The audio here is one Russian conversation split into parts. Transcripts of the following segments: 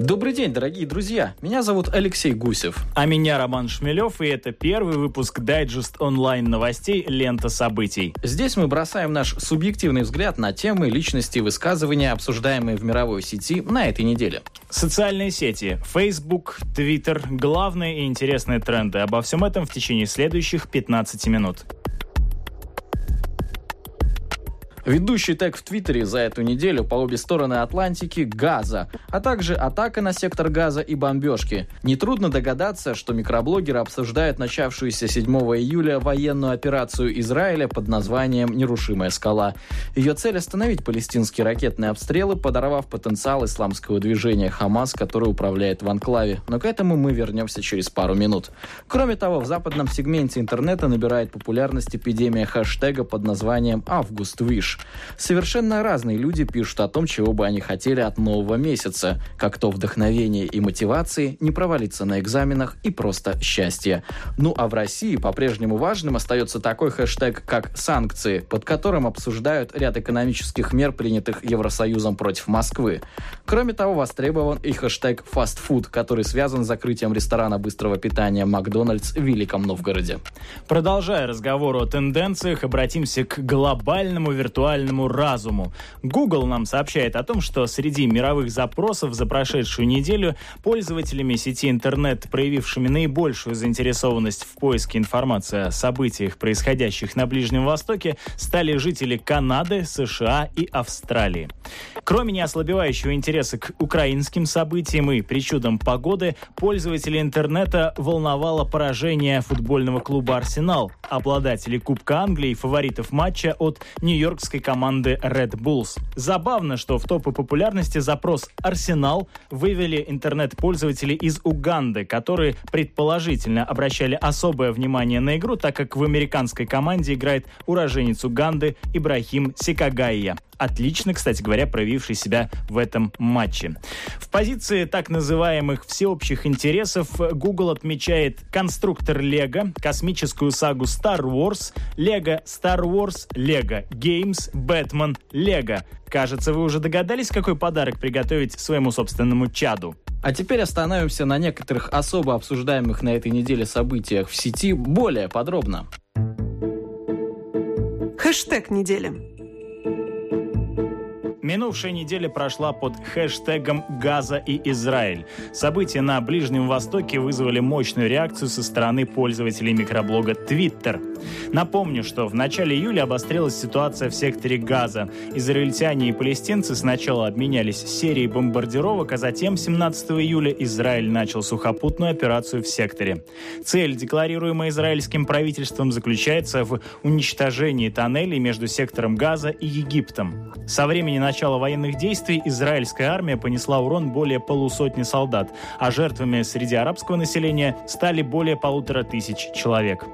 Добрый день, дорогие друзья! Меня зовут Алексей Гусев. А меня Роман Шмелев, и это первый выпуск дайджест онлайн новостей «Лента событий». Здесь мы бросаем наш субъективный взгляд на темы, личности и высказывания, обсуждаемые в мировой сети на этой неделе. Социальные сети, Facebook, Twitter, главные и интересные тренды. Обо всем этом в течение следующих 15 минут. Ведущий тег в Твиттере за эту неделю по обе стороны Атлантики – Газа, а также атака на сектор Газа и бомбежки. Нетрудно догадаться, что микроблогеры обсуждают начавшуюся 7 июля военную операцию Израиля под названием «Нерушимая скала». Ее цель – остановить палестинские ракетные обстрелы, подорвав потенциал исламского движения «Хамас», который управляет в анклаве. Но к этому мы вернемся через пару минут. Кроме того, в западном сегменте интернета набирает популярность эпидемия хэштега под названием «Август Виш». Париж. Совершенно разные люди пишут о том, чего бы они хотели от нового месяца, как то вдохновение и мотивации, не провалиться на экзаменах и просто счастье. Ну а в России по-прежнему важным остается такой хэштег, как «санкции», под которым обсуждают ряд экономических мер, принятых Евросоюзом против Москвы. Кроме того, востребован и хэштег «фастфуд», который связан с закрытием ресторана быстрого питания «Макдональдс» в Великом Новгороде. Продолжая разговор о тенденциях, обратимся к глобальному виртуальному виртуальному разуму. Google нам сообщает о том, что среди мировых запросов за прошедшую неделю пользователями сети интернет, проявившими наибольшую заинтересованность в поиске информации о событиях, происходящих на Ближнем Востоке, стали жители Канады, США и Австралии. Кроме неослабевающего интереса к украинским событиям и причудам погоды, пользователи интернета волновало поражение футбольного клуба «Арсенал», обладателей Кубка Англии и фаворитов матча от Нью-Йоркской английской команды Red Bulls. Забавно, что в топы популярности запрос «Арсенал» вывели интернет-пользователи из Уганды, которые предположительно обращали особое внимание на игру, так как в американской команде играет уроженец Уганды Ибрахим Сикагайя отлично, кстати говоря, проявивший себя в этом матче. В позиции так называемых всеобщих интересов Google отмечает конструктор Lego, космическую сагу Star Wars, Lego Star Wars, Lego Games, Batman, Lego. Кажется, вы уже догадались, какой подарок приготовить своему собственному чаду. А теперь остановимся на некоторых особо обсуждаемых на этой неделе событиях в сети более подробно. Хэштег недели. Минувшая неделя прошла под хэштегом «Газа и Израиль». События на Ближнем Востоке вызвали мощную реакцию со стороны пользователей микроблога Twitter. Напомню, что в начале июля обострилась ситуация в секторе Газа. Израильтяне и палестинцы сначала обменялись серией бомбардировок, а затем 17 июля Израиль начал сухопутную операцию в секторе. Цель, декларируемая израильским правительством, заключается в уничтожении тоннелей между сектором Газа и Египтом. Со времени начала начала военных действий израильская армия понесла урон более полусотни солдат, а жертвами среди арабского населения стали более полутора тысяч человек.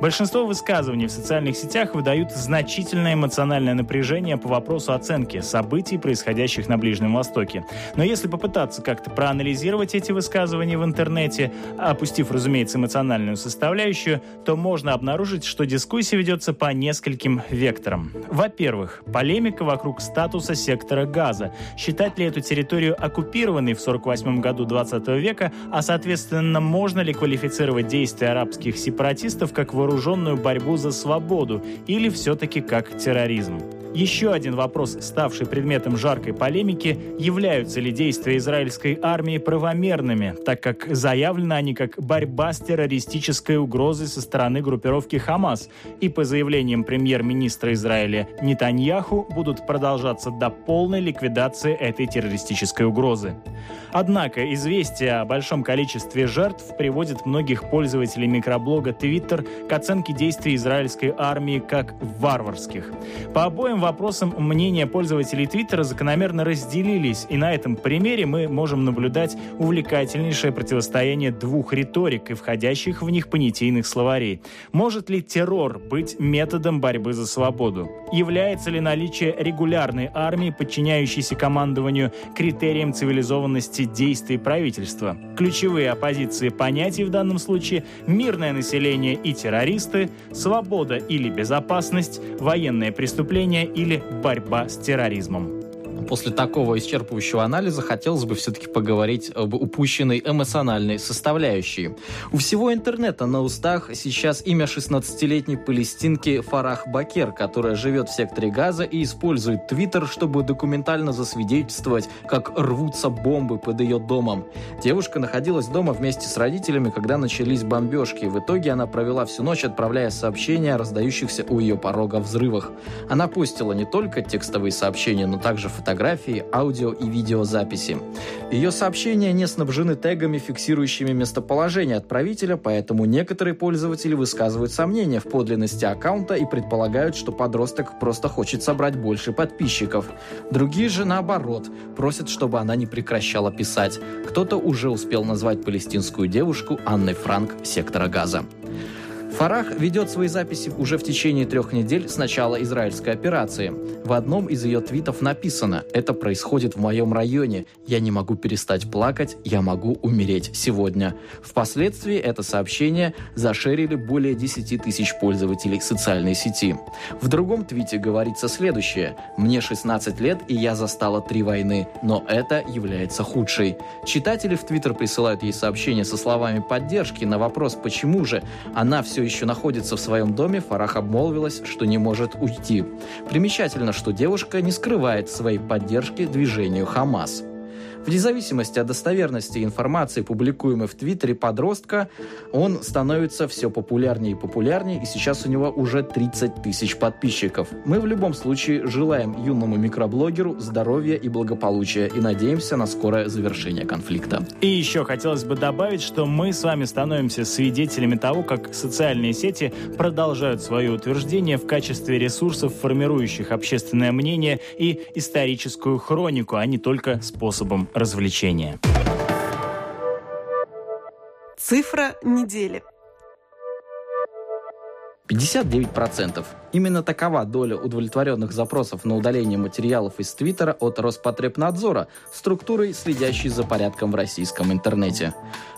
Большинство высказываний в социальных сетях выдают значительное эмоциональное напряжение по вопросу оценки событий, происходящих на Ближнем Востоке. Но если попытаться как-то проанализировать эти высказывания в интернете, опустив, разумеется, эмоциональную составляющую, то можно обнаружить, что дискуссия ведется по нескольким векторам. Во-первых, полемика вокруг статуса сектора Газа. Считать ли эту территорию оккупированной в 1948 году 20 века, а соответственно, можно ли квалифицировать действия арабских сепаратистов как вооружение вооруженную борьбу за свободу или все-таки как терроризм. Еще один вопрос, ставший предметом жаркой полемики, являются ли действия израильской армии правомерными, так как заявлены они как борьба с террористической угрозой со стороны группировки Хамас, и по заявлениям премьер-министра Израиля Нетаньяху будут продолжаться до полной ликвидации этой террористической угрозы. Однако известие о большом количестве жертв приводит многих пользователей микроблога Twitter к оценке действий израильской армии как варварских. По обоим вопросам мнения пользователей Твиттера закономерно разделились, и на этом примере мы можем наблюдать увлекательнейшее противостояние двух риторик и входящих в них понятийных словарей. Может ли террор быть методом борьбы за свободу? Является ли наличие регулярной армии, подчиняющейся командованию, критерием цивилизованности действий правительства. Ключевые оппозиции понятий в данном случае – мирное население и террористы, свобода или безопасность, военные преступления или борьба с терроризмом. После такого исчерпывающего анализа хотелось бы все-таки поговорить об упущенной эмоциональной составляющей. У всего интернета на устах сейчас имя 16-летней палестинки Фарах Бакер, которая живет в секторе Газа и использует Твиттер, чтобы документально засвидетельствовать, как рвутся бомбы под ее домом. Девушка находилась дома вместе с родителями, когда начались бомбежки. В итоге она провела всю ночь, отправляя сообщения о раздающихся у ее порога взрывах. Она постила не только текстовые сообщения, но также фотографии фотографии, аудио и видеозаписи. Ее сообщения не снабжены тегами, фиксирующими местоположение отправителя, поэтому некоторые пользователи высказывают сомнения в подлинности аккаунта и предполагают, что подросток просто хочет собрать больше подписчиков. Другие же, наоборот, просят, чтобы она не прекращала писать. Кто-то уже успел назвать палестинскую девушку Анной Франк сектора Газа. Фарах ведет свои записи уже в течение трех недель с начала израильской операции. В одном из ее твитов написано «Это происходит в моем районе. Я не могу перестать плакать. Я могу умереть сегодня». Впоследствии это сообщение зашерили более 10 тысяч пользователей социальной сети. В другом твите говорится следующее «Мне 16 лет, и я застала три войны, но это является худшей». Читатели в Твиттер присылают ей сообщения со словами поддержки на вопрос «Почему же она все еще находится в своем доме, Фарах обмолвилась, что не может уйти. Примечательно, что девушка не скрывает своей поддержки движению Хамас. Вне зависимости от достоверности информации, публикуемой в Твиттере подростка, он становится все популярнее и популярнее, и сейчас у него уже 30 тысяч подписчиков. Мы в любом случае желаем юному микроблогеру здоровья и благополучия и надеемся на скорое завершение конфликта. И еще хотелось бы добавить, что мы с вами становимся свидетелями того, как социальные сети продолжают свое утверждение в качестве ресурсов, формирующих общественное мнение и историческую хронику, а не только способом развлечения. Цифра недели. 59%. Именно такова доля удовлетворенных запросов на удаление материалов из Твиттера от Роспотребнадзора, структурой, следящей за порядком в российском интернете.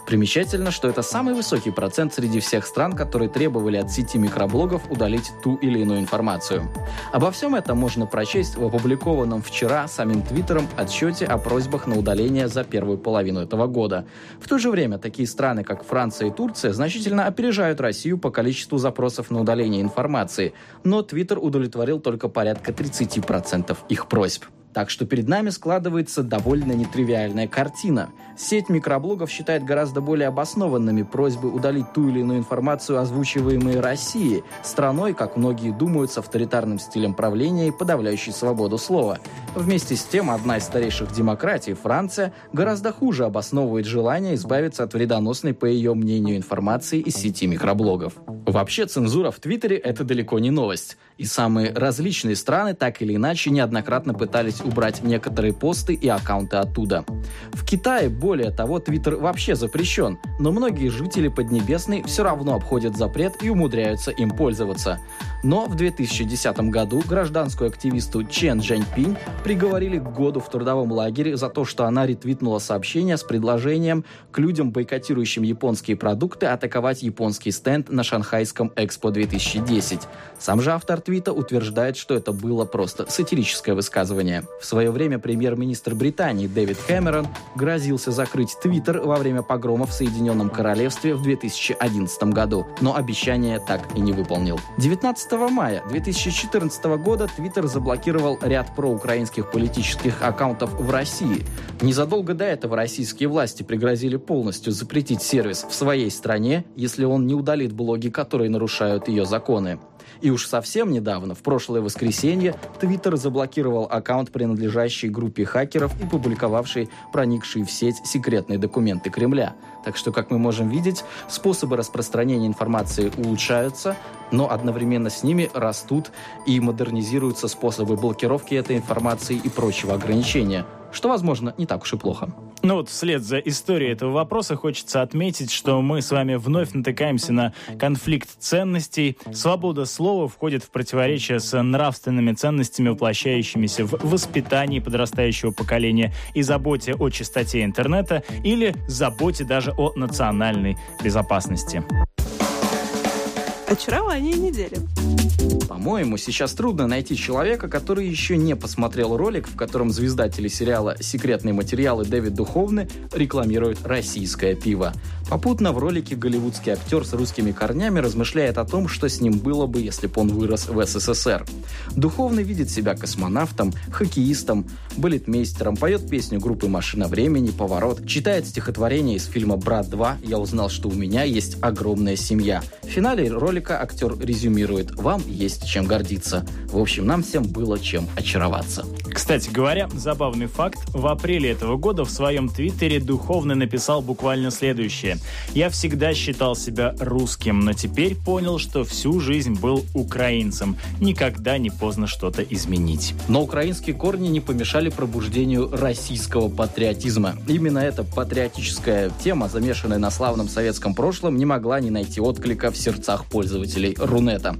Примечательно, что это самый высокий процент среди всех стран, которые требовали от сети микроблогов удалить ту или иную информацию. Обо всем этом можно прочесть в опубликованном вчера самим Твиттером отчете о просьбах на удаление за первую половину этого года. В то же время такие страны, как Франция и Турция, значительно опережают Россию по количеству запросов на удаление информации, но Твиттер удовлетворил только порядка 30% их просьб. Так что перед нами складывается довольно нетривиальная картина. Сеть микроблогов считает гораздо более обоснованными просьбы удалить ту или иную информацию, озвучиваемой Россией, страной, как многие думают, с авторитарным стилем правления и подавляющей свободу слова. Вместе с тем, одна из старейших демократий, Франция, гораздо хуже обосновывает желание избавиться от вредоносной, по ее мнению, информации из сети микроблогов. Вообще, цензура в Твиттере – это далеко не новость. И самые различные страны так или иначе неоднократно пытались убрать некоторые посты и аккаунты оттуда. В Китае, более того, Твиттер вообще запрещен, но многие жители Поднебесной все равно обходят запрет и умудряются им пользоваться. Но в 2010 году гражданскую активисту Чен Джаньпинь приговорили к году в трудовом лагере за то, что она ретвитнула сообщение с предложением к людям, бойкотирующим японские продукты, атаковать японский стенд на Шанхайском Экспо 2010. Сам же автор твита утверждает, что это было просто сатирическое высказывание. В свое время премьер-министр Британии Дэвид Кэмерон грозился закрыть Твиттер во время погрома в Соединенном Королевстве в 2011 году, но обещание так и не выполнил. 19 мая 2014 года Твиттер заблокировал ряд проукраинских политических аккаунтов в России. Незадолго до этого российские власти пригрозили полностью запретить сервис в своей стране, если он не удалит блоги, которые нарушают ее законы. И уж совсем недавно, в прошлое воскресенье, Твиттер заблокировал аккаунт, принадлежащий группе хакеров и публиковавший проникшие в сеть секретные документы Кремля. Так что, как мы можем видеть, способы распространения информации улучшаются, но одновременно с ними растут и модернизируются способы блокировки этой информации и прочего ограничения, что, возможно, не так уж и плохо. Ну вот вслед за историей этого вопроса хочется отметить, что мы с вами вновь натыкаемся на конфликт ценностей. Свобода слова входит в противоречие с нравственными ценностями, воплощающимися в воспитании подрастающего поколения и заботе о чистоте интернета или заботе даже о национальной безопасности. Очарование недели. По-моему, сейчас трудно найти человека, который еще не посмотрел ролик, в котором звезда телесериала «Секретные материалы» Дэвид Духовны рекламирует российское пиво. Попутно в ролике голливудский актер с русскими корнями размышляет о том, что с ним было бы, если бы он вырос в СССР. Духовный видит себя космонавтом, хоккеистом, балетмейстером, поет песню группы «Машина времени», «Поворот», читает стихотворение из фильма «Брат 2», «Я узнал, что у меня есть огромная семья». В финале ролика актер резюмирует «Вам есть чем гордиться». В общем, нам всем было чем очароваться. Кстати говоря, забавный факт. В апреле этого года в своем твиттере Духовный написал буквально следующее. Я всегда считал себя русским, но теперь понял, что всю жизнь был украинцем. Никогда не поздно что-то изменить. Но украинские корни не помешали пробуждению российского патриотизма. Именно эта патриотическая тема, замешанная на славном советском прошлом, не могла не найти отклика в сердцах пользователей Рунета.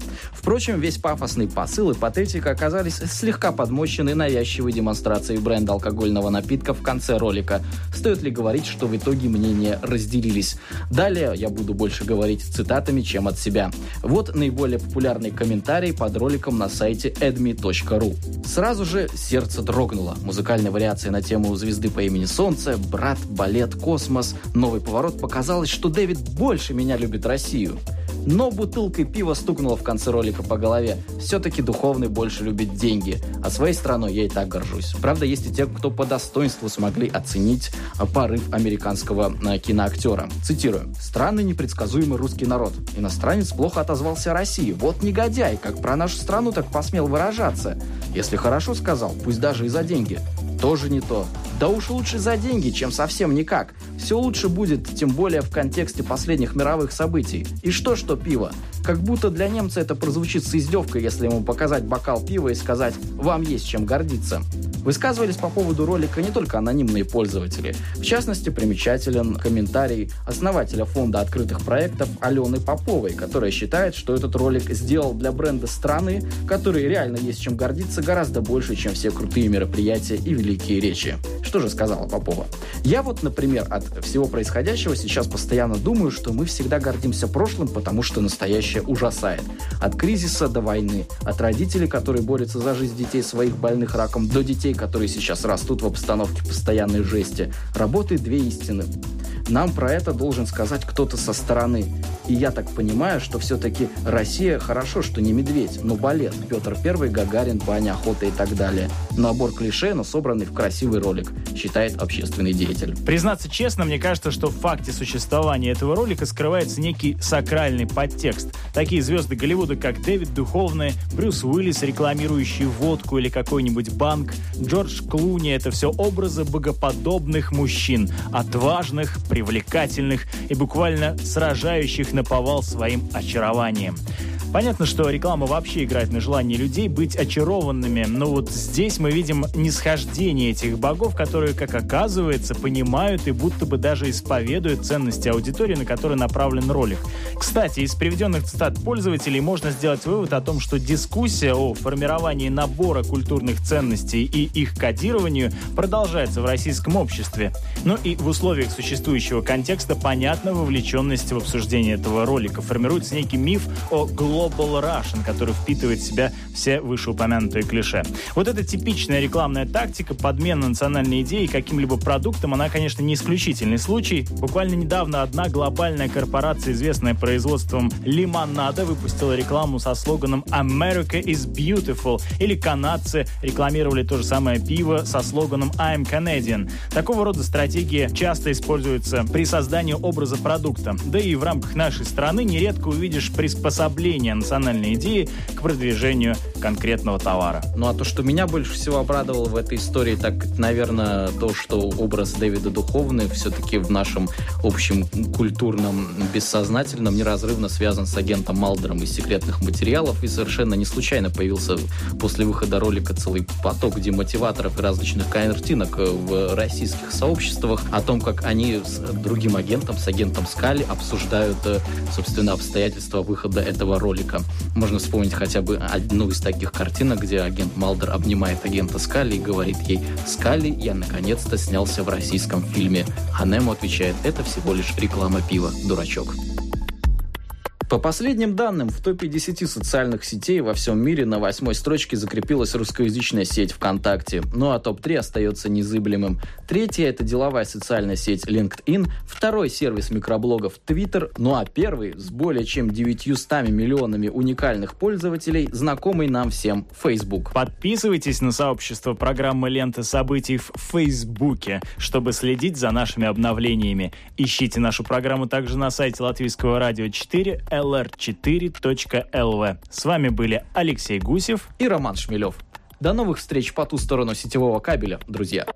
Впрочем, весь пафосный посыл и патетика оказались слегка подмощены навязчивой демонстрацией бренда алкогольного напитка в конце ролика. Стоит ли говорить, что в итоге мнения разделились? Далее я буду больше говорить цитатами, чем от себя. Вот наиболее популярный комментарий под роликом на сайте edmi.ru. Сразу же сердце дрогнуло. Музыкальная вариация на тему звезды по имени Солнце, брат, балет, космос. Новый поворот показалось, что Дэвид больше меня любит Россию. Но бутылкой пива стукнула в конце ролика по голове. Все-таки духовный больше любит деньги. А своей страной я и так горжусь. Правда, есть и те, кто по достоинству смогли оценить а, порыв американского а, киноактера. Цитирую. «Странный непредсказуемый русский народ. Иностранец плохо отозвался о России. Вот негодяй, как про нашу страну так посмел выражаться. Если хорошо сказал, пусть даже и за деньги. Тоже не то. Да уж лучше за деньги, чем совсем никак. Все лучше будет, тем более в контексте последних мировых событий. И что, что пиво? Как будто для немца это прозвучит с издевкой, если ему показать бокал пива и сказать «вам есть чем гордиться». Высказывались по поводу ролика не только анонимные пользователи. В частности, примечателен комментарий основателя фонда открытых проектов Алены Поповой, которая считает, что этот ролик сделал для бренда страны, который реально есть чем гордиться, гораздо больше, чем все крутые мероприятия и великие речи. Что же сказала Попова? Я вот, например, от всего происходящего сейчас постоянно думаю, что мы всегда гордимся прошлым, потому что настоящее ужасает. От кризиса до войны, от родителей, которые борются за жизнь детей своих больных раком, до детей, которые сейчас растут в обстановке постоянной жести, работает две истины. Нам про это должен сказать кто-то со стороны. И я так понимаю, что все-таки Россия хорошо, что не медведь, но балет. Петр Первый, Гагарин, баня, охота и так далее. Набор клише, но собранный в красивый ролик, считает общественный деятель. Признаться честно, мне кажется, что в факте существования этого ролика скрывается некий сакральный подтекст. Такие звезды Голливуда, как Дэвид Духовный, Брюс Уиллис, рекламирующий водку или какой-нибудь банк, Джордж Клуни — это все образы богоподобных мужчин, отважных, привлекательных и буквально сражающих на повал своим очарованием. Понятно, что реклама вообще играет на желании людей быть очарованными, но вот здесь мы видим нисхождение этих богов, которые, как оказывается, понимают и будто бы даже исповедуют ценности аудитории, на которую направлен ролик. Кстати, из приведенных цитат пользователей можно сделать вывод о том, что дискуссия о формировании набора культурных ценностей и их кодированию продолжается в российском обществе. Но и в условиях существующего контекста понятна вовлеченность в обсуждение этого ролика. Формируется некий миф о глобальном Global Russian, который впитывает в себя все вышеупомянутые клише. Вот эта типичная рекламная тактика, подмена национальной идеи каким-либо продуктом, она, конечно, не исключительный случай. Буквально недавно одна глобальная корпорация, известная производством лимонада, выпустила рекламу со слоганом «America is beautiful», или канадцы рекламировали то же самое пиво со слоганом «I'm Canadian». Такого рода стратегия часто используется при создании образа продукта. Да и в рамках нашей страны нередко увидишь приспособление применения национальной идеи к продвижению конкретного товара. Ну а то, что меня больше всего обрадовало в этой истории, так, наверное, то, что образ Дэвида Духовны все-таки в нашем общем культурном бессознательном неразрывно связан с агентом Малдером из секретных материалов и совершенно не случайно появился после выхода ролика целый поток демотиваторов и различных картинок в российских сообществах о том, как они с другим агентом, с агентом Скали обсуждают, э, собственно, обстоятельства выхода этого ролика. Можно вспомнить хотя бы одну из таких картинок, где агент Малдер обнимает агента Скали и говорит ей «Скали, я наконец-то снялся в российском фильме». А Немо отвечает «Это всего лишь реклама пива, дурачок». По последним данным, в топе 10 социальных сетей во всем мире на восьмой строчке закрепилась русскоязычная сеть ВКонтакте. Ну а топ-3 остается незыблемым. Третья – это деловая социальная сеть LinkedIn, второй сервис микроблогов Twitter, ну а первый с более чем 900 миллионами уникальных пользователей, знакомый нам всем Facebook. Подписывайтесь на сообщество программы «Лента событий» в Фейсбуке, чтобы следить за нашими обновлениями. Ищите нашу программу также на сайте Латвийского радио 4 lr4.lv. С вами были Алексей Гусев и Роман Шмелев. До новых встреч по ту сторону сетевого кабеля, друзья.